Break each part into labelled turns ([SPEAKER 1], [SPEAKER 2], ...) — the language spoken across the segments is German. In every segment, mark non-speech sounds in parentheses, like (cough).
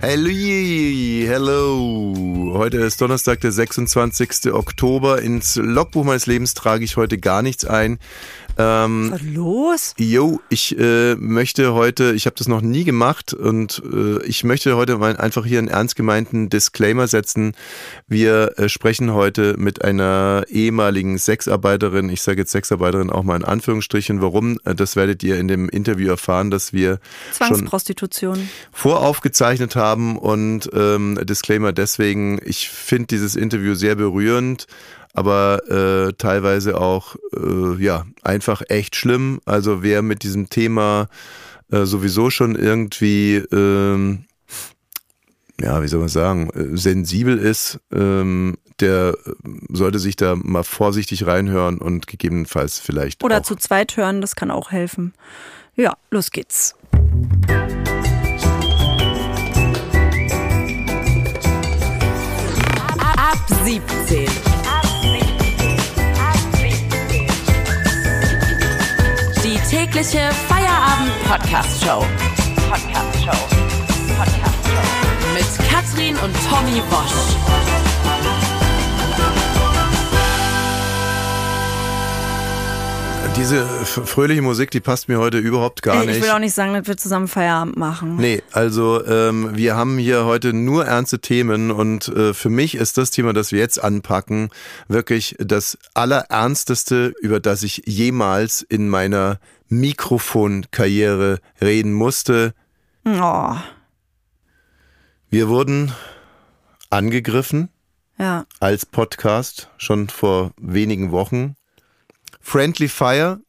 [SPEAKER 1] Hello, hello. Heute ist Donnerstag, der 26. Oktober. Ins Logbuch meines Lebens trage ich heute gar nichts ein.
[SPEAKER 2] Ähm, Was los?
[SPEAKER 1] Jo, ich äh, möchte heute, ich habe das noch nie gemacht und äh, ich möchte heute mal einfach hier einen ernst gemeinten Disclaimer setzen. Wir äh, sprechen heute mit einer ehemaligen Sexarbeiterin, ich sage jetzt Sexarbeiterin auch mal in Anführungsstrichen. Warum? Äh, das werdet ihr in dem Interview erfahren, dass wir
[SPEAKER 2] Zwangsprostitution
[SPEAKER 1] voraufgezeichnet haben und ähm, Disclaimer deswegen, ich finde dieses Interview sehr berührend aber äh, teilweise auch äh, ja einfach echt schlimm. Also wer mit diesem Thema äh, sowieso schon irgendwie ähm, ja, wie soll man sagen, äh, sensibel ist, ähm, der sollte sich da mal vorsichtig reinhören und gegebenenfalls vielleicht.
[SPEAKER 2] Oder zu zweit hören, das kann auch helfen. Ja, los geht's.
[SPEAKER 3] Tägliche Feierabend-Podcast-Show. Podcast-Show. Podcast-Show. Mit Katrin und Tommy Bosch.
[SPEAKER 1] Diese fröhliche Musik, die passt mir heute überhaupt gar nicht.
[SPEAKER 2] Ich will auch nicht sagen, dass wir zusammen Feierabend machen.
[SPEAKER 1] Nee, also ähm, wir haben hier heute nur ernste Themen und äh, für mich ist das Thema, das wir jetzt anpacken, wirklich das allerernsteste, über das ich jemals in meiner Mikrofonkarriere reden musste.
[SPEAKER 2] Oh.
[SPEAKER 1] Wir wurden angegriffen
[SPEAKER 2] ja.
[SPEAKER 1] als Podcast schon vor wenigen Wochen. Friendly Fire.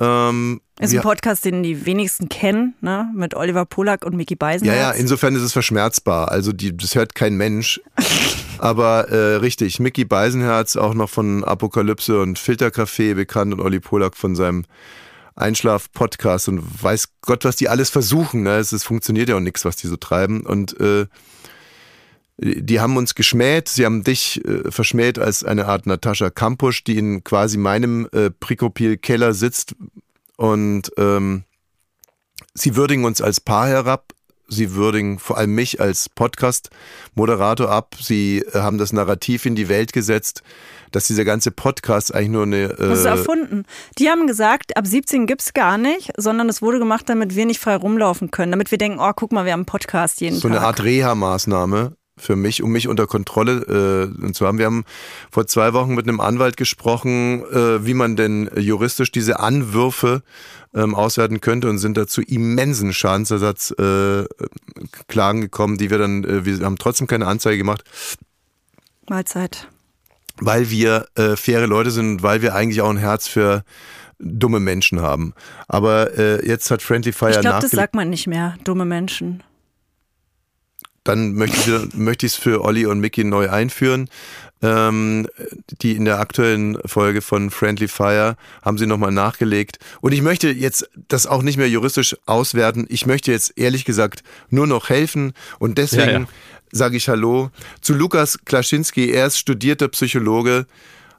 [SPEAKER 1] Ähm,
[SPEAKER 2] ist ein Podcast, den die wenigsten kennen, ne? mit Oliver Polak und Mickey Beisenherz.
[SPEAKER 1] Ja, ja, insofern ist es verschmerzbar. Also die, das hört kein Mensch. (laughs) Aber äh, richtig, Mickey Beisenherz, auch noch von Apokalypse und Filtercafé bekannt und Olli Polak von seinem Einschlaf-Podcast und weiß Gott, was die alles versuchen. Ne? Es, es funktioniert ja auch nichts, was die so treiben. Und äh, die haben uns geschmäht, sie haben dich äh, verschmäht als eine Art Natascha Kampusch, die in quasi meinem äh, Prikopil-Keller sitzt und ähm, sie würdigen uns als Paar herab, sie würdigen vor allem mich als Podcast-Moderator ab, sie äh, haben das Narrativ in die Welt gesetzt, dass dieser ganze Podcast eigentlich nur eine.
[SPEAKER 2] Äh das ist erfunden. Die haben gesagt, ab 17 gibt es gar nicht, sondern es wurde gemacht, damit wir nicht frei rumlaufen können, damit wir denken, oh, guck mal, wir haben einen Podcast jeden
[SPEAKER 1] so
[SPEAKER 2] Tag.
[SPEAKER 1] So eine Art Reha-Maßnahme für mich, um mich unter Kontrolle äh, zu haben. Wir haben vor zwei Wochen mit einem Anwalt gesprochen, äh, wie man denn juristisch diese Anwürfe ähm, auswerten könnte und sind dazu immensen Schadensersatz äh, Klagen gekommen, die wir dann, äh, wir haben trotzdem keine Anzeige gemacht.
[SPEAKER 2] Mahlzeit
[SPEAKER 1] weil wir äh, faire Leute sind und weil wir eigentlich auch ein Herz für dumme Menschen haben. Aber äh, jetzt hat Friendly Fire
[SPEAKER 2] Ich glaube, das sagt man nicht mehr, dumme Menschen.
[SPEAKER 1] Dann möchte ich möchte ich es für Olli und Mickey neu einführen. Ähm, die in der aktuellen Folge von Friendly Fire haben sie nochmal nachgelegt. Und ich möchte jetzt das auch nicht mehr juristisch auswerten. Ich möchte jetzt ehrlich gesagt nur noch helfen. Und deswegen ja, ja sage ich Hallo zu Lukas Klaschinski. Er ist studierter Psychologe.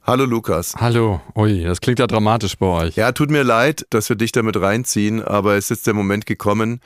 [SPEAKER 1] Hallo Lukas.
[SPEAKER 4] Hallo. Ui, das klingt ja dramatisch bei euch.
[SPEAKER 1] Ja, tut mir leid, dass wir dich damit reinziehen, aber es ist der Moment gekommen,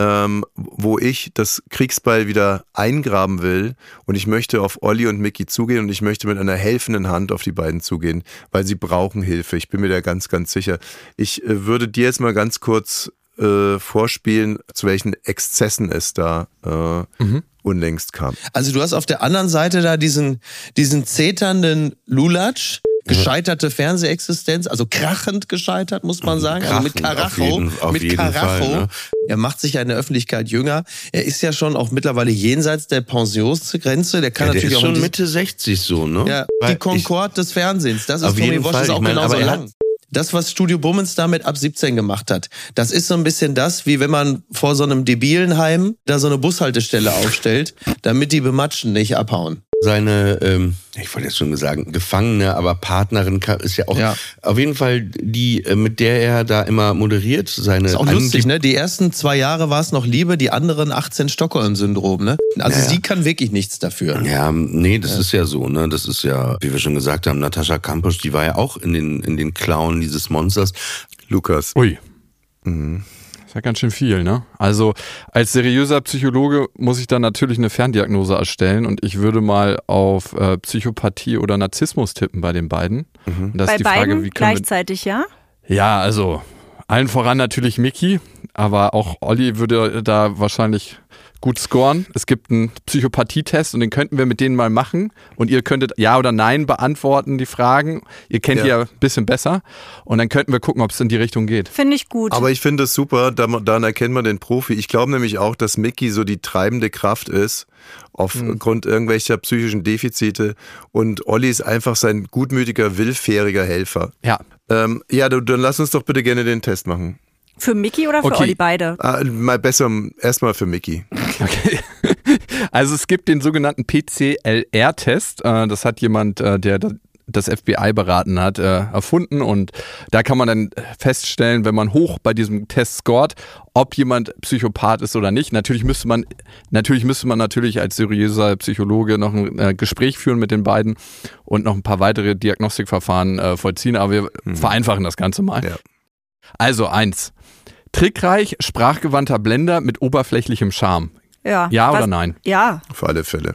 [SPEAKER 1] ähm, wo ich das Kriegsbeil wieder eingraben will und ich möchte auf Olli und Mickey zugehen und ich möchte mit einer helfenden Hand auf die beiden zugehen, weil sie brauchen Hilfe. Ich bin mir da ganz, ganz sicher. Ich äh, würde dir jetzt mal ganz kurz äh, vorspielen, zu welchen Exzessen es da äh, mhm unlängst kam.
[SPEAKER 5] Also du hast auf der anderen Seite da diesen, diesen zeternden Lulatsch, gescheiterte Fernsehexistenz, also krachend gescheitert, muss man sagen. Krachend, also mit Karacho. Auf jeden, auf mit Karacho. Fall, ne? Er macht sich ja in der Öffentlichkeit jünger. Er ist ja schon auch mittlerweile jenseits der Pensionsgrenze. Der kann ja, der natürlich
[SPEAKER 6] ist
[SPEAKER 5] auch
[SPEAKER 6] schon Mitte 60 so, ne?
[SPEAKER 5] Ja, die Concorde des Fernsehens. Das ist Tommy Walsh auch genauso lang das, was Studio Bummens damit ab 17 gemacht hat, das ist so ein bisschen das, wie wenn man vor so einem debilen Heim da so eine Bushaltestelle aufstellt, damit die Bematschen nicht abhauen
[SPEAKER 6] seine, ähm, ich wollte jetzt schon sagen, Gefangene, aber Partnerin ist ja auch ja. auf jeden Fall die, äh, mit der er da immer moderiert. Seine
[SPEAKER 5] ist auch lustig, ne? Die ersten zwei Jahre war es noch Liebe, die anderen 18 Stockholm-Syndrom, ne? Also naja. sie kann wirklich nichts dafür.
[SPEAKER 6] Ja, nee, das ja. ist ja so, ne? Das ist ja, wie wir schon gesagt haben, Natascha Kampusch, die war ja auch in den, in den Klauen dieses Monsters.
[SPEAKER 1] Lukas.
[SPEAKER 4] Ui.
[SPEAKER 1] Mhm.
[SPEAKER 4] Ist ja ganz schön viel, ne? Also als seriöser Psychologe muss ich dann natürlich eine Ferndiagnose erstellen und ich würde mal auf äh, Psychopathie oder Narzissmus tippen bei den beiden.
[SPEAKER 2] Mhm. bei die Frage, beiden gleichzeitig, ja?
[SPEAKER 4] Ja, also allen voran natürlich Mickey, aber auch Olli würde da wahrscheinlich gut scoren. Es gibt einen Psychopathietest und den könnten wir mit denen mal machen. Und ihr könntet Ja oder Nein beantworten, die Fragen. Ihr kennt ja. die ja ein bisschen besser. Und dann könnten wir gucken, ob es in die Richtung geht.
[SPEAKER 2] Finde ich gut.
[SPEAKER 1] Aber ich finde es super, dann erkennt man den Profi. Ich glaube nämlich auch, dass Mickey so die treibende Kraft ist aufgrund mhm. irgendwelcher psychischen Defizite und Olli ist einfach sein gutmütiger, willfähriger Helfer.
[SPEAKER 4] Ja.
[SPEAKER 1] Ähm, ja, dann lass uns doch bitte gerne den Test machen.
[SPEAKER 2] Für Mickey oder für okay. Olli beide?
[SPEAKER 1] Ah, mal besser erstmal für Mickey.
[SPEAKER 4] Okay. (laughs) Also es gibt den sogenannten PCLR-Test. Äh, das hat jemand, äh, der das FBI beraten hat, äh, erfunden. Und da kann man dann feststellen, wenn man hoch bei diesem Test scoret, ob jemand Psychopath ist oder nicht. Natürlich müsste man, natürlich müsste man natürlich als seriöser Psychologe noch ein Gespräch führen mit den beiden und noch ein paar weitere Diagnostikverfahren vollziehen, aber wir mhm. vereinfachen das Ganze mal. Ja. Also eins. Trickreich, sprachgewandter Blender mit oberflächlichem Charme.
[SPEAKER 2] Ja.
[SPEAKER 4] Ja oder nein?
[SPEAKER 2] Ja.
[SPEAKER 1] Auf alle Fälle.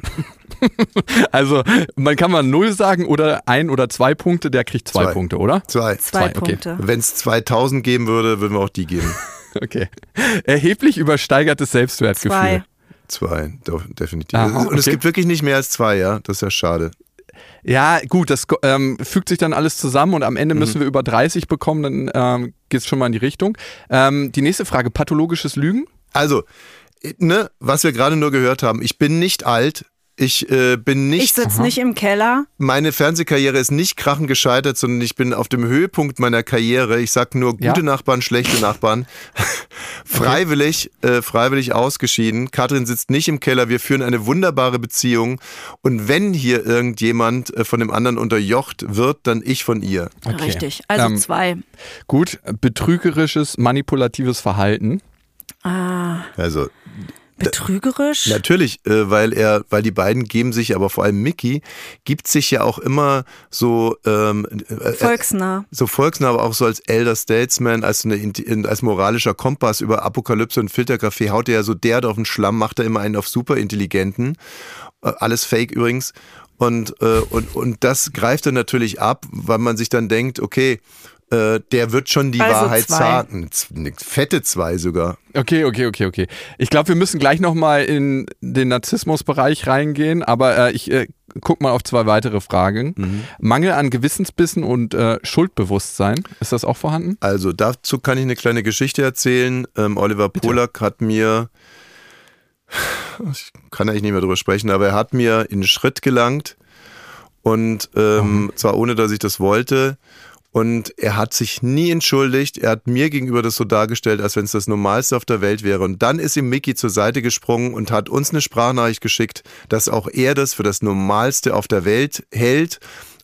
[SPEAKER 1] (laughs)
[SPEAKER 4] also, man kann mal null sagen oder ein oder zwei Punkte, der kriegt zwei, zwei. Punkte, oder?
[SPEAKER 1] Zwei.
[SPEAKER 2] Zwei, zwei Punkte.
[SPEAKER 1] Okay. Wenn es 2000 geben würde, würden wir auch die geben. (laughs)
[SPEAKER 4] okay. Erheblich übersteigertes Selbstwertgefühl.
[SPEAKER 2] Zwei.
[SPEAKER 1] Zwei, definitiv. Aha, okay. Und es gibt wirklich nicht mehr als zwei, ja? Das ist ja schade.
[SPEAKER 4] Ja, gut, das ähm, fügt sich dann alles zusammen und am Ende mhm. müssen wir über 30 bekommen, dann ähm, geht es schon mal in die Richtung. Ähm, die nächste Frage, pathologisches Lügen?
[SPEAKER 1] Also, ne, was wir gerade nur gehört haben, ich bin nicht alt, ich äh, bin nicht.
[SPEAKER 2] Ich sitze nicht im Keller.
[SPEAKER 1] Meine Fernsehkarriere ist nicht krachend gescheitert, sondern ich bin auf dem Höhepunkt meiner Karriere. Ich sag nur gute ja. Nachbarn, schlechte Nachbarn. (laughs) freiwillig, äh, freiwillig ausgeschieden. Katrin sitzt nicht im Keller. Wir führen eine wunderbare Beziehung. Und wenn hier irgendjemand äh, von dem anderen unterjocht wird, dann ich von ihr.
[SPEAKER 2] Okay. Richtig. Also ähm, zwei.
[SPEAKER 4] Gut. Betrügerisches, manipulatives Verhalten.
[SPEAKER 2] Ah.
[SPEAKER 1] Also
[SPEAKER 2] Betrügerisch?
[SPEAKER 1] Natürlich, äh, weil er, weil die beiden geben sich, aber vor allem Mickey gibt sich ja auch immer so ähm,
[SPEAKER 2] äh, äh volksnah,
[SPEAKER 1] so volksnah, aber auch so als Elder Statesman, als eine als moralischer Kompass über Apokalypse und Filterkaffee haut er ja so derart auf den Schlamm, macht er immer einen auf superintelligenten, alles Fake übrigens. Und, äh, und, und das greift er natürlich ab, weil man sich dann denkt, okay, äh, der wird schon die also Wahrheit zwei. sagen. Fette zwei sogar.
[SPEAKER 4] Okay, okay, okay, okay. Ich glaube, wir müssen gleich nochmal in den Narzissmusbereich reingehen, aber äh, ich äh, guck mal auf zwei weitere Fragen. Mhm. Mangel an Gewissensbissen und äh, Schuldbewusstsein, ist das auch vorhanden?
[SPEAKER 1] Also dazu kann ich eine kleine Geschichte erzählen. Ähm, Oliver Bitte. Polak hat mir, ich kann eigentlich nicht mehr drüber sprechen, aber er hat mir in Schritt gelangt und ähm, mhm. zwar ohne, dass ich das wollte und er hat sich nie entschuldigt. Er hat mir gegenüber das so dargestellt, als wenn es das Normalste auf der Welt wäre. Und dann ist ihm Mickey zur Seite gesprungen und hat uns eine Sprachnachricht geschickt, dass auch er das für das Normalste auf der Welt hält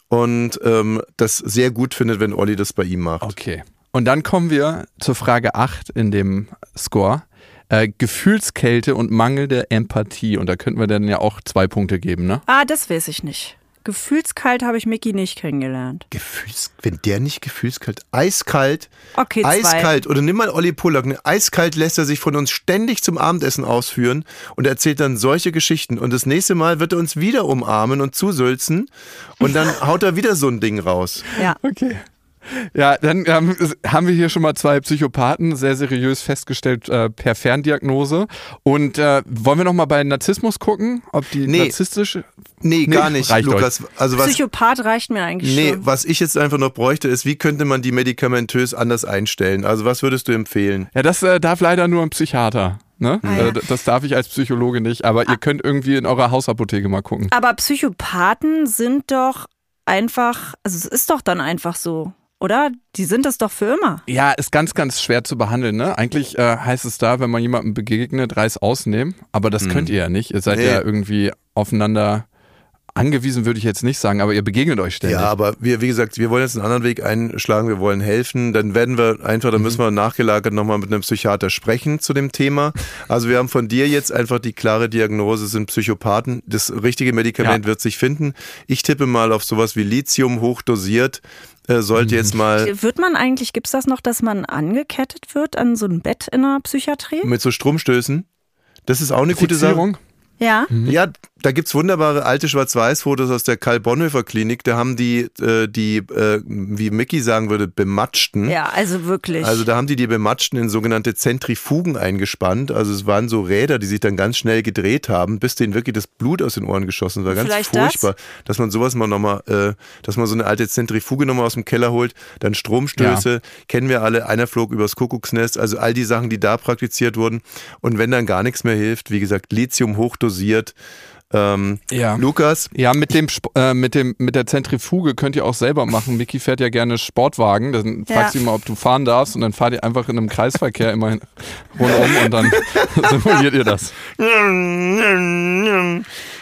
[SPEAKER 1] und ähm, das sehr gut findet, wenn Olli das bei ihm macht.
[SPEAKER 4] Okay. Und dann kommen wir zur Frage 8 in dem Score. Äh, Gefühlskälte und mangelnde Empathie. Und da könnten wir dann ja auch zwei Punkte geben, ne?
[SPEAKER 2] Ah, das weiß ich nicht. Gefühlskalt habe ich Mickey nicht kennengelernt.
[SPEAKER 1] Gefühls, wenn der nicht gefühlskalt, eiskalt,
[SPEAKER 2] okay,
[SPEAKER 1] eiskalt. Zwei. Oder nimm mal Olli Pollack, ne? eiskalt lässt er sich von uns ständig zum Abendessen ausführen und erzählt dann solche Geschichten. Und das nächste Mal wird er uns wieder umarmen und zusülzen und dann (laughs) haut er wieder so ein Ding raus.
[SPEAKER 2] Ja.
[SPEAKER 4] Okay. Ja, dann ähm, haben wir hier schon mal zwei Psychopathen sehr seriös festgestellt äh, per Ferndiagnose. Und äh, wollen wir noch mal bei Narzissmus gucken, ob die nee, narzisstisch?
[SPEAKER 1] Nee, nee gar nicht, Lukas.
[SPEAKER 2] Also was, Psychopath reicht mir eigentlich
[SPEAKER 1] nee, schon. Nee, was ich jetzt einfach noch bräuchte, ist, wie könnte man die medikamentös anders einstellen? Also was würdest du empfehlen?
[SPEAKER 4] Ja, das äh, darf leider nur ein Psychiater. Ne? Ah, ja. Äh, das darf ich als Psychologe nicht, aber ah. ihr könnt irgendwie in eurer Hausapotheke mal gucken.
[SPEAKER 2] Aber Psychopathen sind doch einfach, also es ist doch dann einfach so oder? Die sind das doch für immer.
[SPEAKER 4] Ja, ist ganz, ganz schwer zu behandeln. Ne? Eigentlich äh, heißt es da, wenn man jemandem begegnet, Reis ausnehmen. Aber das mhm. könnt ihr ja nicht. Ihr seid nee. ja irgendwie aufeinander angewiesen würde ich jetzt nicht sagen, aber ihr begegnet euch ständig.
[SPEAKER 1] Ja, aber wir, wie gesagt, wir wollen jetzt einen anderen Weg einschlagen, wir wollen helfen. Dann werden wir einfach, dann müssen wir nachgelagert nochmal mit einem Psychiater sprechen zu dem Thema. Also wir haben von dir jetzt einfach die klare Diagnose, sind Psychopathen. Das richtige Medikament ja. wird sich finden. Ich tippe mal auf sowas wie Lithium hochdosiert äh, sollte jetzt mal.
[SPEAKER 2] Wird man eigentlich, gibt es das noch, dass man angekettet wird an so ein Bett in der Psychiatrie?
[SPEAKER 1] Mit so Stromstößen? Das ist auch eine Fixierung. gute Sache.
[SPEAKER 2] Ja.
[SPEAKER 1] Mhm. Ja, da gibt's wunderbare alte Schwarz-Weiß-Fotos aus der Karl-Bonhoeffer-Klinik. Da haben die, äh, die äh, wie Mickey sagen würde, bematschten.
[SPEAKER 2] Ja, also wirklich.
[SPEAKER 1] Also da haben die die bematschten in sogenannte Zentrifugen eingespannt. Also es waren so Räder, die sich dann ganz schnell gedreht haben, bis denen wirklich das Blut aus den Ohren geschossen war. Ganz Vielleicht furchtbar, das? dass man sowas mal nochmal, äh, dass man so eine alte Zentrifuge nochmal aus dem Keller holt. Dann Stromstöße, ja. kennen wir alle. Einer flog übers Kuckucksnest. Also all die Sachen, die da praktiziert wurden. Und wenn dann gar nichts mehr hilft, wie gesagt, Lithium hochdosiert, ähm, ja. Lukas?
[SPEAKER 4] Ja, mit dem äh, mit dem mit der Zentrifuge könnt ihr auch selber machen. Mickey fährt ja gerne Sportwagen. Dann ja. fragst du ihn mal, ob du fahren darfst und dann fahrt ihr einfach in einem Kreisverkehr immer rundum und dann (laughs) simuliert ihr das.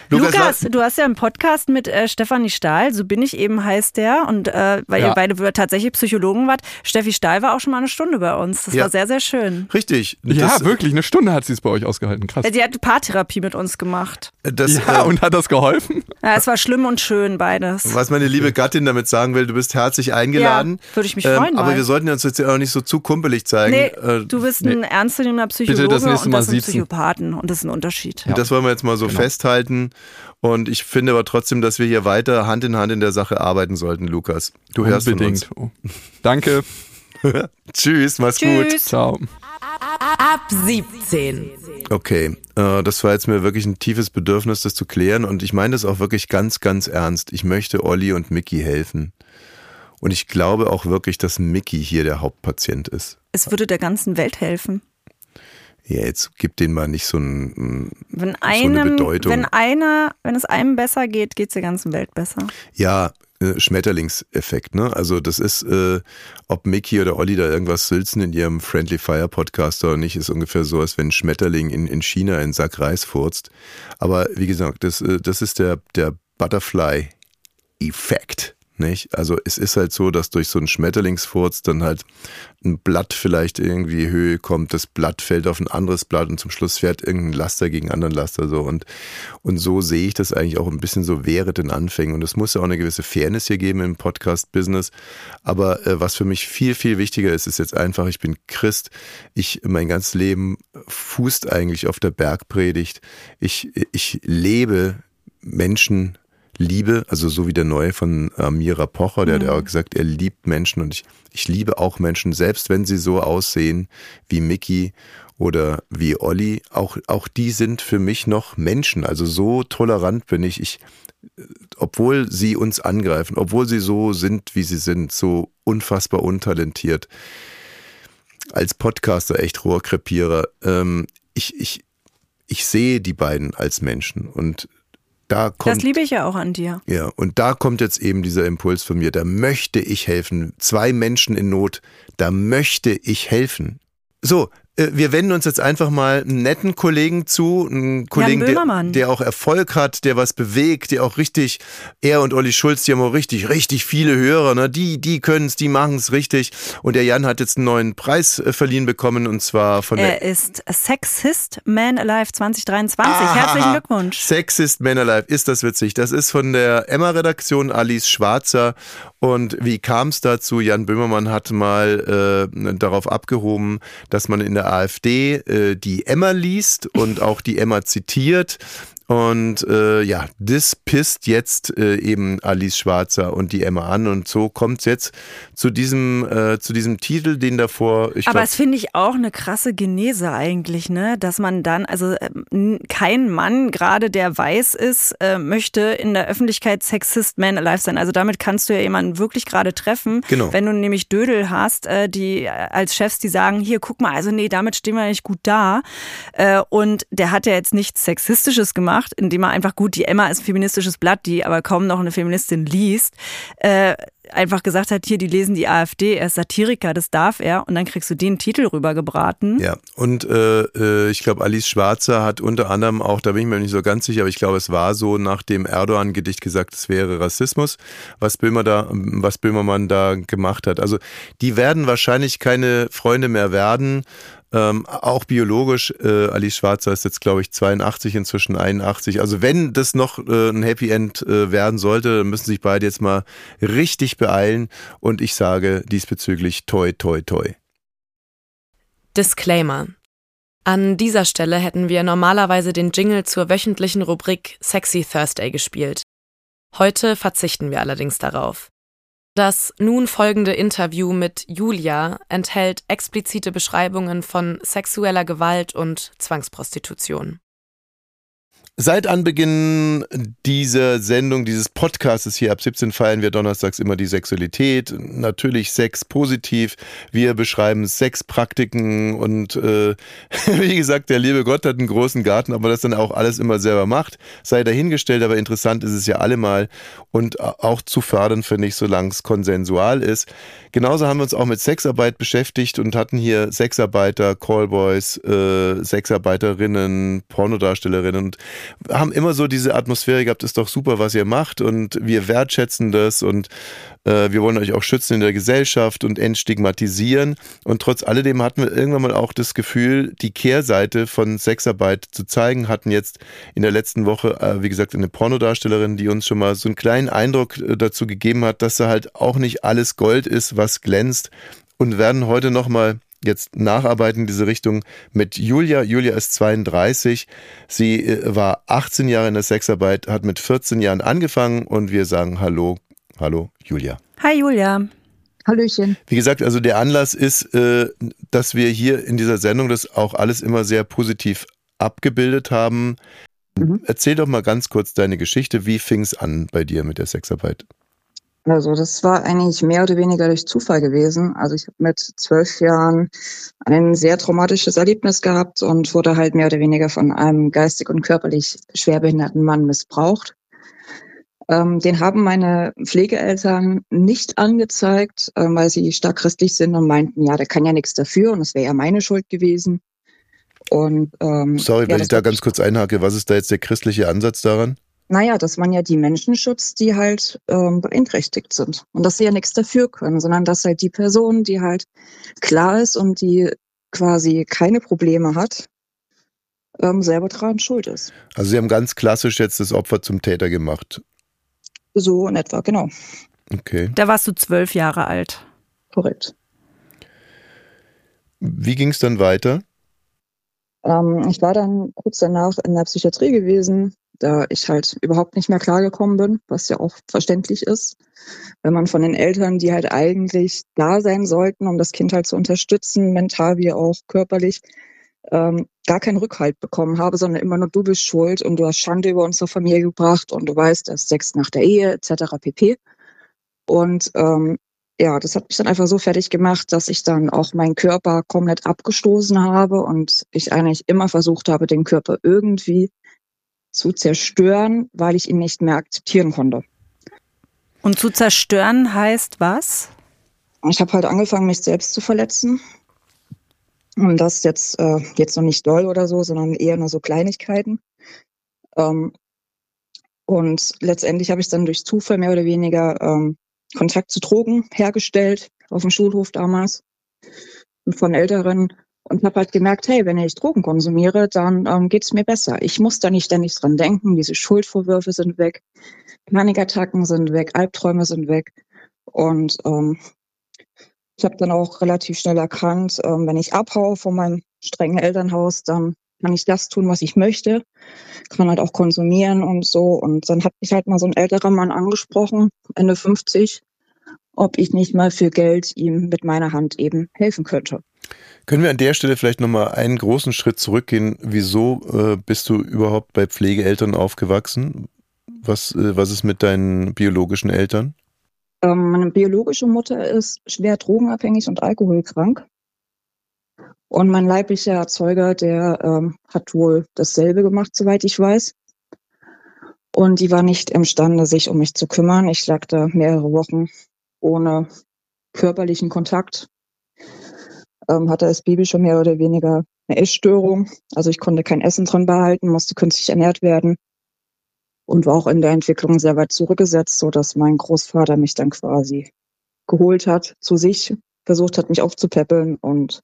[SPEAKER 2] Lukas, Lukas du hast ja einen Podcast mit äh, Stefanie Stahl, so bin ich eben heißt der. Und äh, weil ja. ihr beide tatsächlich Psychologen wart, Steffi Stahl war auch schon mal eine Stunde bei uns. Das ja. war sehr, sehr schön.
[SPEAKER 1] Richtig.
[SPEAKER 4] Ja, wirklich, eine Stunde hat sie es bei euch ausgehalten. Krass.
[SPEAKER 2] Sie hat Paartherapie mit uns gemacht.
[SPEAKER 4] Das, ja, äh, und hat das geholfen?
[SPEAKER 2] Ja, es war schlimm und schön, beides.
[SPEAKER 1] Was meine liebe Gattin damit sagen will, du bist herzlich eingeladen.
[SPEAKER 2] Ja, würde ich mich ähm, freuen.
[SPEAKER 1] aber wir sollten uns jetzt auch nicht so zu kumpelig zeigen. Nee,
[SPEAKER 2] äh, du bist nee. ein ernstzunehmender Psychologe Bitte das nächste Mal und das sind Psychopathen und das ist ein Unterschied.
[SPEAKER 1] Ja. Das wollen wir jetzt mal so genau. festhalten. Und ich finde aber trotzdem, dass wir hier weiter Hand in Hand in der Sache arbeiten sollten, Lukas. Du hörst Unbedingt. von uns.
[SPEAKER 4] Oh. Danke. (laughs)
[SPEAKER 1] Tschüss, mach's Tschüss. gut.
[SPEAKER 4] Ciao.
[SPEAKER 3] Ab 17.
[SPEAKER 1] Okay, äh, das war jetzt mir wirklich ein tiefes Bedürfnis, das zu klären. Und ich meine das auch wirklich ganz, ganz ernst. Ich möchte Olli und Mickey helfen. Und ich glaube auch wirklich, dass Mickey hier der Hauptpatient ist.
[SPEAKER 2] Es würde der ganzen Welt helfen.
[SPEAKER 1] Ja, jetzt gib den mal nicht so, ein,
[SPEAKER 2] wenn einem, so eine Bedeutung. Wenn einer, wenn es einem besser geht, geht es der ganzen Welt besser.
[SPEAKER 1] Ja, äh, Schmetterlingseffekt, ne? Also das ist, äh, ob Mickey oder Olli da irgendwas sülzen in ihrem Friendly Fire Podcast oder nicht, ist ungefähr so, als wenn ein Schmetterling in, in China einen Sack Reis furzt. Aber wie gesagt, das, äh, das ist der, der Butterfly-Effekt. Nicht? Also es ist halt so, dass durch so einen Schmetterlingsfurz dann halt ein Blatt vielleicht irgendwie Höhe kommt, das Blatt fällt auf ein anderes Blatt und zum Schluss fährt irgendein Laster gegen anderen Laster so und und so sehe ich das eigentlich auch ein bisschen so während den Anfängen und es muss ja auch eine gewisse Fairness hier geben im Podcast Business, aber äh, was für mich viel viel wichtiger ist, ist jetzt einfach, ich bin Christ, ich mein ganzes Leben fußt eigentlich auf der Bergpredigt. Ich ich lebe Menschen liebe, also so wie der Neue von Amira Pocher, der mhm. hat auch gesagt, er liebt Menschen und ich, ich liebe auch Menschen, selbst wenn sie so aussehen wie Mickey oder wie Olli, auch, auch die sind für mich noch Menschen. Also so tolerant bin ich. Ich, obwohl sie uns angreifen, obwohl sie so sind, wie sie sind, so unfassbar untalentiert. Als Podcaster echt Rohrkrepierer. Ähm, ich, ich, ich sehe die beiden als Menschen und da kommt,
[SPEAKER 2] das liebe ich ja auch an dir.
[SPEAKER 1] Ja, und da kommt jetzt eben dieser Impuls von mir. Da möchte ich helfen. Zwei Menschen in Not, da möchte ich helfen. So, wir wenden uns jetzt einfach mal einen netten Kollegen zu, einen Kollegen, der, der, auch Erfolg hat, der was bewegt, der auch richtig, er und Olli Schulz, die haben auch richtig, richtig viele Hörer, ne? die, die können es, die machen es richtig. Und der Jan hat jetzt einen neuen Preis äh, verliehen bekommen und zwar von
[SPEAKER 2] Er ist Sexist Man Alive 2023. Aha, Herzlichen Glückwunsch.
[SPEAKER 1] Sexist Man Alive, ist das witzig. Das ist von der Emma-Redaktion Alice Schwarzer und wie kam es dazu? Jan Böhmermann hat mal äh, darauf abgehoben, dass man in der AfD äh, die Emma liest und auch die Emma zitiert. Und äh, ja, das pisst jetzt äh, eben Alice Schwarzer und die Emma an. Und so kommt es jetzt zu diesem, äh, zu diesem Titel, den davor.
[SPEAKER 2] Ich Aber es finde ich auch eine krasse Genese eigentlich, ne? Dass man dann, also äh, kein Mann, gerade der weiß ist, äh, möchte in der Öffentlichkeit Sexist Man Alive sein. Also damit kannst du ja jemanden wirklich gerade treffen.
[SPEAKER 1] Genau.
[SPEAKER 2] Wenn du nämlich Dödel hast, äh, die äh, als Chefs, die sagen, hier, guck mal, also nee, damit stehen wir nicht gut da. Und der hat ja jetzt nichts Sexistisches gemacht gemacht, indem er einfach gut, die Emma ist ein feministisches Blatt, die aber kaum noch eine Feministin liest. Äh, einfach gesagt hat, hier, die lesen die AfD, er ist Satiriker, das darf er und dann kriegst du den Titel rübergebraten.
[SPEAKER 1] Ja, und äh, äh ich glaube, Alice Schwarzer hat unter anderem auch, da bin ich mir nicht so ganz sicher, aber ich glaube, es war so nach dem Erdogan-Gedicht gesagt, es wäre Rassismus, was Böhmer da, was Böhmermann da gemacht hat. Also die werden wahrscheinlich keine Freunde mehr werden. Ähm, auch biologisch, äh, Alice Schwarzer ist jetzt, glaube ich, 82, inzwischen 81. Also wenn das noch äh, ein Happy End äh, werden sollte, dann müssen sich beide jetzt mal richtig beeilen. Und ich sage diesbezüglich toi, toi, toi.
[SPEAKER 3] Disclaimer. An dieser Stelle hätten wir normalerweise den Jingle zur wöchentlichen Rubrik Sexy Thursday gespielt. Heute verzichten wir allerdings darauf. Das nun folgende Interview mit Julia enthält explizite Beschreibungen von sexueller Gewalt und Zwangsprostitution.
[SPEAKER 1] Seit Anbeginn dieser Sendung, dieses Podcastes hier ab 17 feiern wir donnerstags immer die Sexualität. Natürlich Sex positiv. Wir beschreiben Sexpraktiken und äh, (laughs) wie gesagt, der liebe Gott hat einen großen Garten, aber das dann auch alles immer selber macht. Sei dahingestellt, aber interessant ist es ja allemal und auch zu fördern, finde ich, solange es konsensual ist. Genauso haben wir uns auch mit Sexarbeit beschäftigt und hatten hier Sexarbeiter, Callboys, äh, Sexarbeiterinnen, Pornodarstellerinnen und haben immer so diese Atmosphäre gehabt, ist doch super, was ihr macht und wir wertschätzen das und äh, wir wollen euch auch schützen in der Gesellschaft und entstigmatisieren. Und trotz alledem hatten wir irgendwann mal auch das Gefühl, die Kehrseite von Sexarbeit zu zeigen, hatten jetzt in der letzten Woche, äh, wie gesagt, eine Pornodarstellerin, die uns schon mal so einen kleinen Eindruck äh, dazu gegeben hat, dass da halt auch nicht alles Gold ist, was glänzt und werden heute nochmal jetzt nacharbeiten in diese Richtung mit Julia. Julia ist 32. Sie äh, war 18 Jahre in der Sexarbeit, hat mit 14 Jahren angefangen und wir sagen Hallo, hallo Julia.
[SPEAKER 2] Hi Julia.
[SPEAKER 7] Hallöchen.
[SPEAKER 1] Wie gesagt, also der Anlass ist, äh, dass wir hier in dieser Sendung das auch alles immer sehr positiv abgebildet haben. Mhm. Erzähl doch mal ganz kurz deine Geschichte. Wie fing es an bei dir mit der Sexarbeit?
[SPEAKER 7] Also das war eigentlich mehr oder weniger durch Zufall gewesen. Also ich habe mit zwölf Jahren ein sehr traumatisches Erlebnis gehabt und wurde halt mehr oder weniger von einem geistig und körperlich schwerbehinderten Mann missbraucht. Ähm, den haben meine Pflegeeltern nicht angezeigt, ähm, weil sie stark christlich sind und meinten, ja, der kann ja nichts dafür und es wäre ja meine Schuld gewesen.
[SPEAKER 1] Und, ähm, Sorry, ja, wenn ich da ganz kurz einhake, was ist da jetzt der christliche Ansatz daran?
[SPEAKER 7] Naja, dass man ja die Menschen schützt, die halt ähm, beeinträchtigt sind. Und dass sie ja nichts dafür können, sondern dass halt die Person, die halt klar ist und die quasi keine Probleme hat, ähm, selber daran schuld ist.
[SPEAKER 1] Also Sie haben ganz klassisch jetzt das Opfer zum Täter gemacht.
[SPEAKER 7] So in etwa, genau.
[SPEAKER 1] Okay.
[SPEAKER 2] Da warst du zwölf Jahre alt.
[SPEAKER 7] Korrekt.
[SPEAKER 1] Wie ging es dann weiter?
[SPEAKER 7] Ähm, ich war dann kurz danach in der Psychiatrie gewesen, da ich halt überhaupt nicht mehr klargekommen bin, was ja auch verständlich ist. Wenn man von den Eltern, die halt eigentlich da sein sollten, um das Kind halt zu unterstützen, mental wie auch körperlich, ähm, gar keinen Rückhalt bekommen habe, sondern immer nur du bist schuld und du hast Schande über unsere Familie gebracht und du weißt, dass Sex nach der Ehe etc. pp. Und ähm, ja, das hat mich dann einfach so fertig gemacht, dass ich dann auch meinen Körper komplett abgestoßen habe und ich eigentlich immer versucht habe, den Körper irgendwie zu zerstören, weil ich ihn nicht mehr akzeptieren konnte.
[SPEAKER 2] Und zu zerstören heißt was?
[SPEAKER 7] Ich habe halt angefangen, mich selbst zu verletzen. Und das jetzt, äh, jetzt noch nicht doll oder so, sondern eher nur so Kleinigkeiten. Ähm, und letztendlich habe ich dann durch Zufall mehr oder weniger ähm, Kontakt zu Drogen hergestellt, auf dem Schulhof damals, von Älteren und habe halt gemerkt, hey, wenn ich Drogen konsumiere, dann ähm, geht es mir besser. Ich muss da nicht ständig dran denken, diese Schuldvorwürfe sind weg, Panikattacken sind weg, Albträume sind weg. Und ähm, ich habe dann auch relativ schnell erkannt, ähm, wenn ich abhaue von meinem strengen Elternhaus, dann kann ich das tun, was ich möchte, kann halt auch konsumieren und so. Und dann hat mich halt mal so ein älterer Mann angesprochen, Ende 50, ob ich nicht mal für Geld ihm mit meiner Hand eben helfen könnte.
[SPEAKER 1] Können wir an der Stelle vielleicht nochmal einen großen Schritt zurückgehen? Wieso äh, bist du überhaupt bei Pflegeeltern aufgewachsen? Was, äh, was ist mit deinen biologischen Eltern?
[SPEAKER 7] Ähm, meine biologische Mutter ist schwer drogenabhängig und alkoholkrank. Und mein leiblicher Erzeuger, der ähm, hat wohl dasselbe gemacht, soweit ich weiß. Und die war nicht imstande, sich um mich zu kümmern. Ich lag da mehrere Wochen ohne körperlichen Kontakt. Ähm, hatte als Baby schon mehr oder weniger eine Essstörung. Also ich konnte kein Essen drin behalten, musste künstlich ernährt werden und war auch in der Entwicklung sehr weit zurückgesetzt, so dass mein Großvater mich dann quasi geholt hat zu sich, versucht hat, mich aufzupäppeln und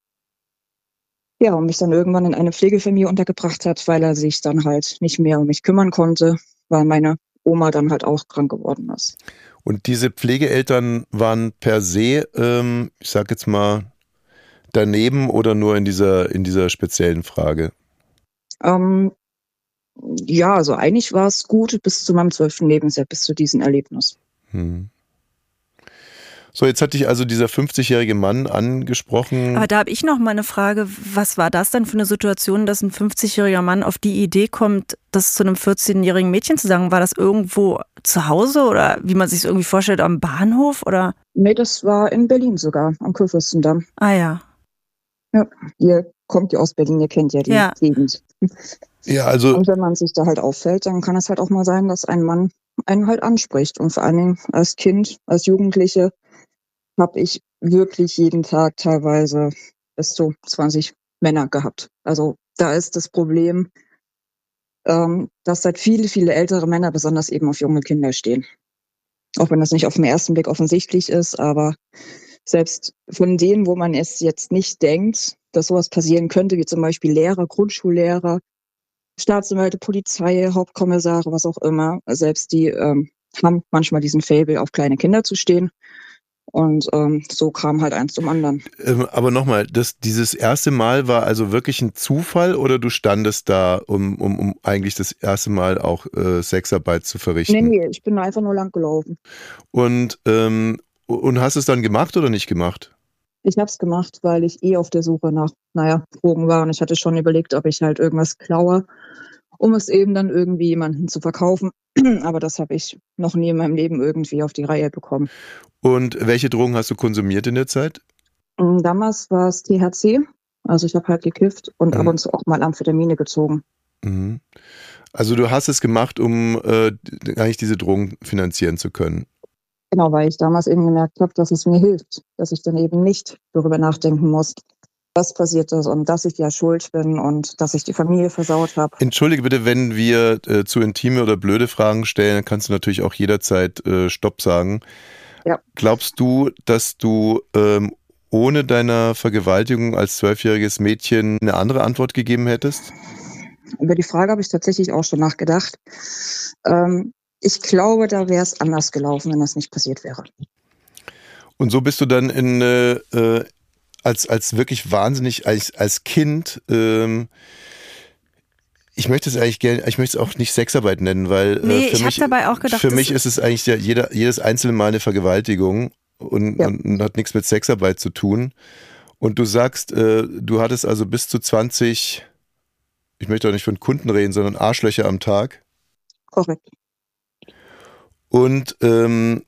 [SPEAKER 7] ja, und mich dann irgendwann in eine Pflegefamilie untergebracht hat, weil er sich dann halt nicht mehr um mich kümmern konnte, weil meine Oma dann halt auch krank geworden ist.
[SPEAKER 1] Und diese Pflegeeltern waren per se, ähm, ich sag jetzt mal, daneben oder nur in dieser, in dieser speziellen Frage?
[SPEAKER 7] Ähm, ja, also eigentlich war es gut bis zu meinem zwölften Lebensjahr, bis zu diesem Erlebnis. Hm.
[SPEAKER 1] So, jetzt hat dich also dieser 50-jährige Mann angesprochen.
[SPEAKER 2] Aber da habe ich noch mal eine Frage. Was war das denn für eine Situation, dass ein 50-jähriger Mann auf die Idee kommt, das zu einem 14-jährigen Mädchen zu sagen? War das irgendwo zu Hause oder wie man sich es irgendwie vorstellt, am Bahnhof oder?
[SPEAKER 7] Nee, das war in Berlin sogar, am Kurfürstendamm.
[SPEAKER 2] Ah ja.
[SPEAKER 7] Ja, ihr kommt ja aus Berlin, ihr kennt ja die ja. Gegend.
[SPEAKER 1] Ja, also.
[SPEAKER 7] Und wenn man sich da halt auffällt, dann kann es halt auch mal sein, dass ein Mann einen halt anspricht. Und vor allen Dingen als Kind, als Jugendliche habe ich wirklich jeden Tag teilweise bis zu 20 Männer gehabt. Also da ist das Problem, ähm, dass seit viele, viele ältere Männer besonders eben auf junge Kinder stehen. Auch wenn das nicht auf den ersten Blick offensichtlich ist, aber selbst von denen, wo man es jetzt nicht denkt, dass sowas passieren könnte, wie zum Beispiel Lehrer, Grundschullehrer, Staatsanwälte, Polizei, Hauptkommissare, was auch immer, selbst die ähm, haben manchmal diesen Fable, auf kleine Kinder zu stehen. Und ähm, so kam halt eins zum anderen.
[SPEAKER 1] Ähm, aber nochmal, dieses erste Mal war also wirklich ein Zufall oder du standest da, um, um, um eigentlich das erste Mal auch äh, Sexarbeit zu verrichten? Nee,
[SPEAKER 7] nee, ich bin einfach nur lang gelaufen.
[SPEAKER 1] Und, ähm, und hast es dann gemacht oder nicht gemacht?
[SPEAKER 7] Ich habe es gemacht, weil ich eh auf der Suche nach, naja, Drogen war und ich hatte schon überlegt, ob ich halt irgendwas klaue, um es eben dann irgendwie jemandem zu verkaufen. (clears throat) Aber das habe ich noch nie in meinem Leben irgendwie auf die Reihe bekommen.
[SPEAKER 1] Und welche Drogen hast du konsumiert in der Zeit?
[SPEAKER 7] Mm, damals war es THC. Also ich habe halt gekifft und mhm. ab und zu auch mal Amphetamine gezogen.
[SPEAKER 1] Mhm. Also du hast es gemacht, um äh, eigentlich diese Drogen finanzieren zu können.
[SPEAKER 7] Genau, weil ich damals eben gemerkt habe, dass es mir hilft, dass ich dann eben nicht darüber nachdenken muss, was passiert ist und dass ich ja schuld bin und dass ich die Familie versaut habe.
[SPEAKER 1] Entschuldige bitte, wenn wir äh, zu intime oder blöde Fragen stellen, dann kannst du natürlich auch jederzeit äh, Stopp sagen.
[SPEAKER 7] Ja.
[SPEAKER 1] Glaubst du, dass du ähm, ohne deiner Vergewaltigung als zwölfjähriges Mädchen eine andere Antwort gegeben hättest?
[SPEAKER 7] Über die Frage habe ich tatsächlich auch schon nachgedacht. Ähm, ich glaube, da wäre es anders gelaufen, wenn das nicht passiert wäre.
[SPEAKER 1] Und so bist du dann in, äh, äh als, als wirklich wahnsinnig, als, als Kind ähm, ich möchte es eigentlich gerne, ich möchte es auch nicht Sexarbeit nennen, weil
[SPEAKER 2] äh, nee, äh, für, mich, dabei auch gedacht,
[SPEAKER 1] für mich ist es eigentlich ja jeder, jedes einzelne Mal eine Vergewaltigung und, ja. und, hat nichts mit Sexarbeit zu tun. Und du sagst, äh, du hattest also bis zu 20, ich möchte auch nicht von Kunden reden, sondern Arschlöcher am Tag.
[SPEAKER 7] Korrekt.
[SPEAKER 1] Und ähm,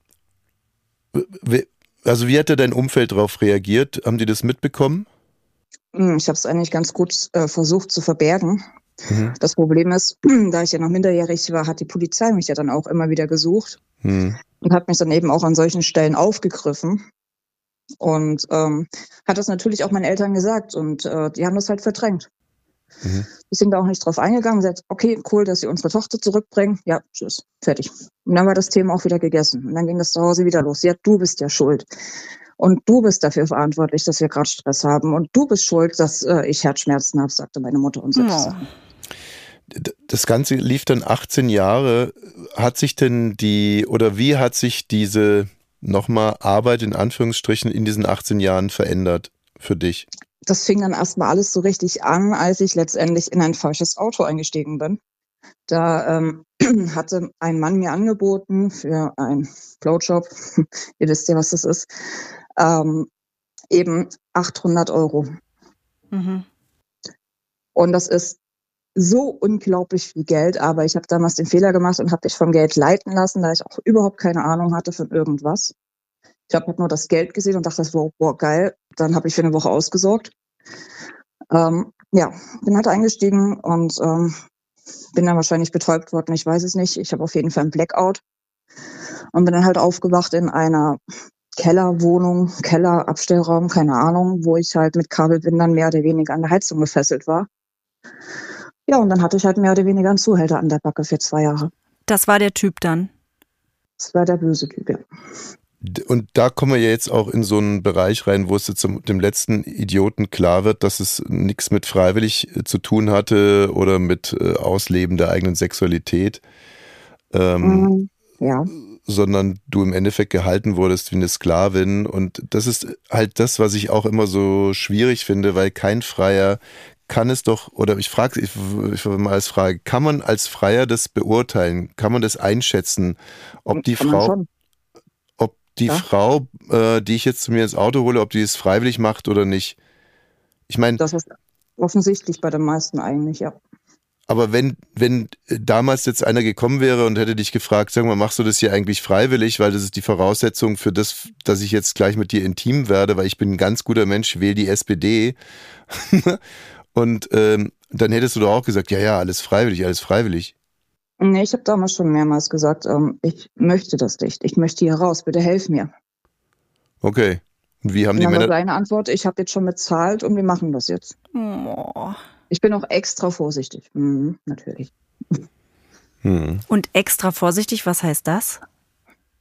[SPEAKER 1] also wie hat dein Umfeld darauf reagiert? Haben die das mitbekommen?
[SPEAKER 7] Hm, ich habe es eigentlich ganz gut äh, versucht zu verbergen. Mhm. Das Problem ist, (clears throat) da ich ja noch minderjährig war, hat die Polizei mich ja dann auch immer wieder gesucht mhm. und hat mich dann eben auch an solchen Stellen aufgegriffen. Und ähm, hat das natürlich auch meinen Eltern gesagt und äh, die haben das halt verdrängt. Mhm. Die sind da auch nicht drauf eingegangen, gesagt, okay, cool, dass sie unsere Tochter zurückbringen. Ja, tschüss, fertig. Und dann war das Thema auch wieder gegessen. Und dann ging das zu Hause wieder los. Ja, du bist ja schuld. Und du bist dafür verantwortlich, dass wir gerade Stress haben. Und du bist schuld, dass äh, ich Herzschmerzen habe, sagte meine Mutter und so. Oh
[SPEAKER 1] das Ganze lief dann 18 Jahre. Hat sich denn die, oder wie hat sich diese nochmal Arbeit in Anführungsstrichen in diesen 18 Jahren verändert für dich?
[SPEAKER 7] Das fing dann erstmal alles so richtig an, als ich letztendlich in ein falsches Auto eingestiegen bin. Da ähm, (clears throat) hatte ein Mann mir angeboten für einen Blowjob, (laughs) ihr wisst ja, was das ist, ähm, eben 800 Euro. Mhm. Und das ist so unglaublich viel Geld, aber ich habe damals den Fehler gemacht und habe mich vom Geld leiten lassen, da ich auch überhaupt keine Ahnung hatte von irgendwas. Ich habe halt nur das Geld gesehen und dachte, das war boah, geil. Dann habe ich für eine Woche ausgesorgt. Ähm, ja, bin halt eingestiegen und ähm, bin dann wahrscheinlich betäubt worden. Ich weiß es nicht. Ich habe auf jeden Fall einen Blackout und bin dann halt aufgewacht in einer Kellerwohnung, Kellerabstellraum, keine Ahnung, wo ich halt mit Kabelbindern mehr oder weniger an der Heizung gefesselt war. Ja, und dann hatte ich halt mehr oder weniger einen Zuhälter an der Backe für zwei Jahre.
[SPEAKER 2] Das war der Typ dann?
[SPEAKER 7] Das war der böse Typ, ja.
[SPEAKER 1] Und da kommen wir ja jetzt auch in so einen Bereich rein, wo es jetzt dem letzten Idioten klar wird, dass es nichts mit freiwillig äh, zu tun hatte oder mit äh, Ausleben der eigenen Sexualität. Ähm,
[SPEAKER 7] mhm, ja.
[SPEAKER 1] Sondern du im Endeffekt gehalten wurdest wie eine Sklavin. Und das ist halt das, was ich auch immer so schwierig finde, weil kein Freier kann es doch, oder ich frage, ich, ich mal als Frage, kann man als Freier das beurteilen? Kann man das einschätzen, ob die kann Frau, die ja. Frau, äh, die ich jetzt zu mir ins Auto hole, ob die es freiwillig macht oder nicht? Ich meine.
[SPEAKER 7] Das ist offensichtlich bei den meisten eigentlich, ja.
[SPEAKER 1] Aber wenn, wenn damals jetzt einer gekommen wäre und hätte dich gefragt, sag mal, machst du das hier eigentlich freiwillig, weil das ist die Voraussetzung für das, dass ich jetzt gleich mit dir intim werde, weil ich bin ein ganz guter Mensch, wähle die SPD. (laughs) Und ähm, dann hättest du doch auch gesagt, ja, ja, alles freiwillig, alles freiwillig.
[SPEAKER 7] Nee, ich habe damals schon mehrmals gesagt, ähm, ich möchte das nicht. Ich möchte hier raus, bitte helf mir.
[SPEAKER 1] Okay. Und wie haben und
[SPEAKER 7] die
[SPEAKER 1] Männer...
[SPEAKER 7] Seine Antwort, ich habe jetzt schon bezahlt und wir machen das jetzt. Oh. Ich bin auch extra vorsichtig. Mhm, natürlich.
[SPEAKER 2] Hm. Und extra vorsichtig, was heißt das?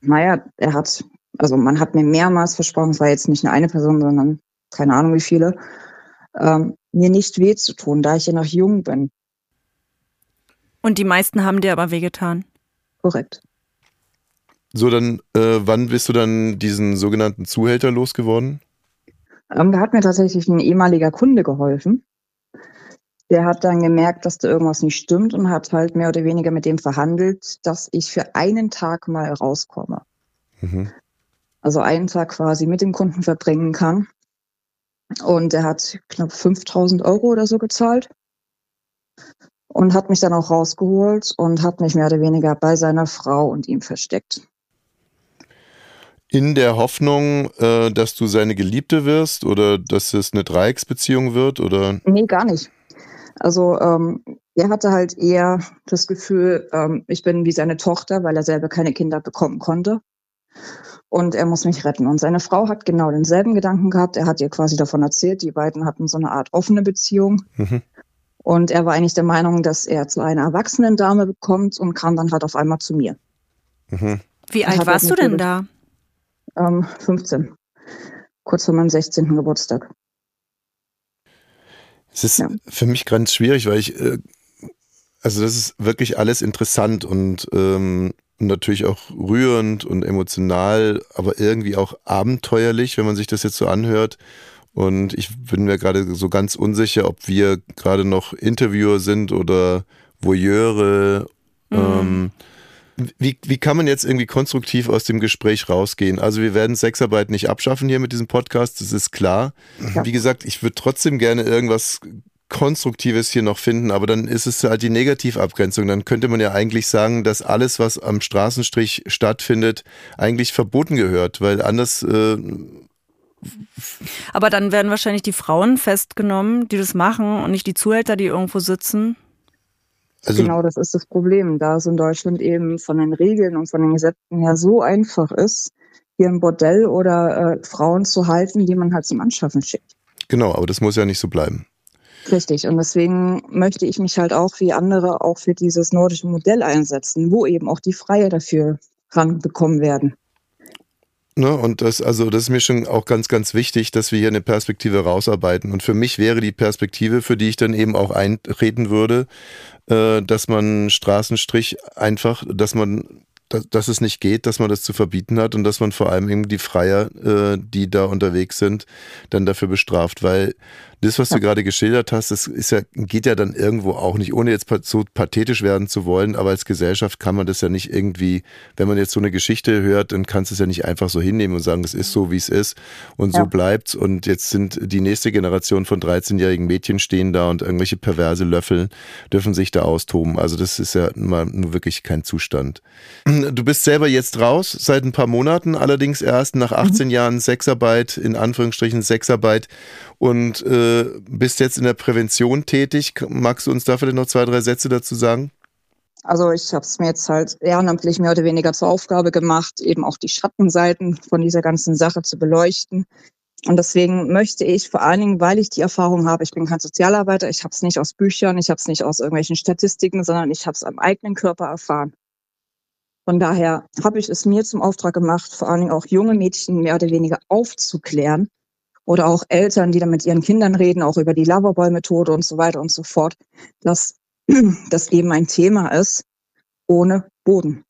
[SPEAKER 7] Naja, er hat, also man hat mir mehrmals versprochen, es war jetzt nicht nur eine Person, sondern keine Ahnung wie viele, ähm, mir nicht weh zu tun, da ich ja noch jung bin.
[SPEAKER 2] Und die meisten haben dir aber wehgetan.
[SPEAKER 7] Korrekt.
[SPEAKER 1] So, dann, äh, wann bist du dann diesen sogenannten Zuhälter losgeworden?
[SPEAKER 7] Ähm, da hat mir tatsächlich ein ehemaliger Kunde geholfen. Der hat dann gemerkt, dass da irgendwas nicht stimmt und hat halt mehr oder weniger mit dem verhandelt, dass ich für einen Tag mal rauskomme. Mhm. Also einen Tag quasi mit dem Kunden verbringen kann. Und er hat knapp 5000 Euro oder so gezahlt und hat mich dann auch rausgeholt und hat mich mehr oder weniger bei seiner Frau und ihm versteckt.
[SPEAKER 1] In der Hoffnung, äh, dass du seine Geliebte wirst oder dass es eine Dreiecksbeziehung wird? Oder?
[SPEAKER 7] Nee, gar nicht. Also ähm, er hatte halt eher das Gefühl, ähm, ich bin wie seine Tochter, weil er selber keine Kinder bekommen konnte und er muss mich retten. Und seine Frau hat genau denselben Gedanken gehabt. Er hat ihr quasi davon erzählt, die beiden hatten so eine Art offene Beziehung. Mhm. Und er war eigentlich der Meinung, dass er zu einer erwachsenen Dame bekommt und kam dann halt auf einmal zu mir.
[SPEAKER 2] Mhm. Wie alt warst du denn da?
[SPEAKER 7] Ähm, 15. Kurz vor meinem 16. Geburtstag.
[SPEAKER 1] Es ist ja. für mich ganz schwierig, weil ich, äh, also das ist wirklich alles interessant und ähm, natürlich auch rührend und emotional, aber irgendwie auch abenteuerlich, wenn man sich das jetzt so anhört. Und ich bin mir gerade so ganz unsicher, ob wir gerade noch Interviewer sind oder Voyeure. Mhm. Ähm, wie, wie kann man jetzt irgendwie konstruktiv aus dem Gespräch rausgehen? Also wir werden Sexarbeit nicht abschaffen hier mit diesem Podcast, das ist klar. Ja. Wie gesagt, ich würde trotzdem gerne irgendwas Konstruktives hier noch finden, aber dann ist es halt die Negativabgrenzung. Dann könnte man ja eigentlich sagen, dass alles, was am Straßenstrich stattfindet, eigentlich verboten gehört, weil anders. Äh
[SPEAKER 2] aber dann werden wahrscheinlich die Frauen festgenommen, die das machen und nicht die Zuhälter, die irgendwo sitzen.
[SPEAKER 7] Also genau, das ist das Problem, da es in Deutschland eben von den Regeln und von den Gesetzen her so einfach ist, hier ein Bordell oder äh, Frauen zu halten, die man halt zum Anschaffen schickt.
[SPEAKER 1] Genau, aber das muss ja nicht so bleiben.
[SPEAKER 7] Richtig. Und deswegen möchte ich mich halt auch wie andere auch für dieses nordische Modell einsetzen, wo eben auch die Freie dafür ranbekommen werden.
[SPEAKER 1] Ne, und das, also, das ist mir schon auch ganz, ganz wichtig, dass wir hier eine Perspektive rausarbeiten. Und für mich wäre die Perspektive, für die ich dann eben auch eintreten würde, äh, dass man Straßenstrich einfach, dass man dass, dass es nicht geht, dass man das zu verbieten hat und dass man vor allem eben die Freier, äh, die da unterwegs sind, dann dafür bestraft. Weil das, was du gerade geschildert hast, das ist ja, geht ja dann irgendwo auch nicht, ohne jetzt so pathetisch werden zu wollen, aber als Gesellschaft kann man das ja nicht irgendwie, wenn man jetzt so eine Geschichte hört, dann kannst du es ja nicht einfach so hinnehmen und sagen, es ist so, wie es ist und ja. so bleibt's und jetzt sind die nächste Generation von 13-jährigen Mädchen stehen da und irgendwelche perverse Löffel dürfen sich da austoben. Also das ist ja mal nur wirklich kein Zustand. (clears throat) Du bist selber jetzt raus, seit ein paar Monaten, allerdings erst nach 18 mhm. Jahren Sexarbeit, in Anführungsstrichen Sexarbeit und äh, bist jetzt in der Prävention tätig. Magst du uns da vielleicht noch zwei, drei Sätze dazu sagen?
[SPEAKER 7] Also ich habe es mir jetzt halt ehrenamtlich mehr oder weniger zur Aufgabe gemacht, eben auch die Schattenseiten von dieser ganzen Sache zu beleuchten. Und deswegen möchte ich vor allen Dingen, weil ich die Erfahrung habe, ich bin kein Sozialarbeiter, ich habe es nicht aus Büchern, ich habe es nicht aus irgendwelchen Statistiken, sondern ich habe es am eigenen Körper erfahren. Von daher habe ich es mir zum Auftrag gemacht, vor allen Dingen auch junge Mädchen mehr oder weniger aufzuklären oder auch Eltern, die dann mit ihren Kindern reden, auch über die Loverboy-Methode und so weiter und so fort, dass (clears throat) das eben ein Thema ist ohne Boden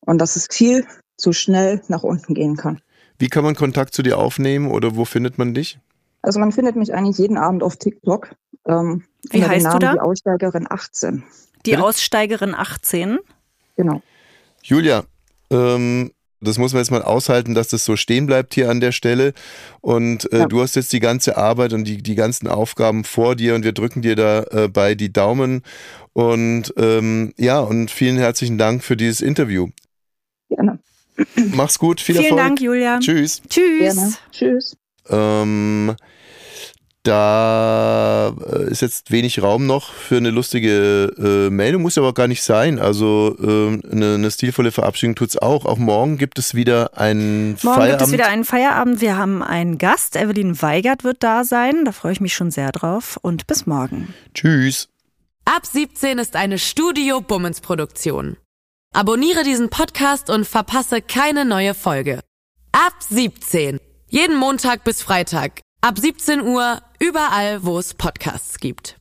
[SPEAKER 7] und dass es viel zu schnell nach unten gehen kann.
[SPEAKER 1] Wie kann man Kontakt zu dir aufnehmen oder wo findet man dich?
[SPEAKER 7] Also man findet mich eigentlich jeden Abend auf TikTok.
[SPEAKER 2] Ähm, Wie heißt Namen du da?
[SPEAKER 7] Die Aussteigerin 18.
[SPEAKER 2] Die Bitte? Aussteigerin 18?
[SPEAKER 7] Genau.
[SPEAKER 1] Julia, ähm, das muss man jetzt mal aushalten, dass das so stehen bleibt hier an der Stelle. Und äh, ja. du hast jetzt die ganze Arbeit und die, die ganzen Aufgaben vor dir und wir drücken dir dabei äh, die Daumen. Und ähm, ja, und vielen herzlichen Dank für dieses Interview.
[SPEAKER 7] Gerne.
[SPEAKER 1] Mach's gut, viel
[SPEAKER 2] Vielen
[SPEAKER 1] Erfolg.
[SPEAKER 2] Dank, Julia.
[SPEAKER 1] Tschüss.
[SPEAKER 2] Tschüss.
[SPEAKER 7] Gerne. Tschüss.
[SPEAKER 1] Ähm, da äh, ist jetzt wenig Raum noch für eine lustige äh, Meldung, muss aber gar nicht sein. Also äh, eine, eine, stilvolle Verabschiedung tut es auch. Auch morgen gibt es wieder einen
[SPEAKER 2] morgen
[SPEAKER 1] Feierabend.
[SPEAKER 2] gibt es wieder einen Feierabend. Wir haben einen Gast. Evelyn Weigert wird da sein. Da freue ich mich schon sehr drauf. Und bis morgen.
[SPEAKER 1] Tschüss.
[SPEAKER 3] Ab 17 ist eine Studio Bummens Produktion. Abonniere diesen Podcast und verpasse keine neue Folge. Ab 17. Jeden Montag bis Freitag. Ab 17 Uhr überall, wo es Podcasts gibt.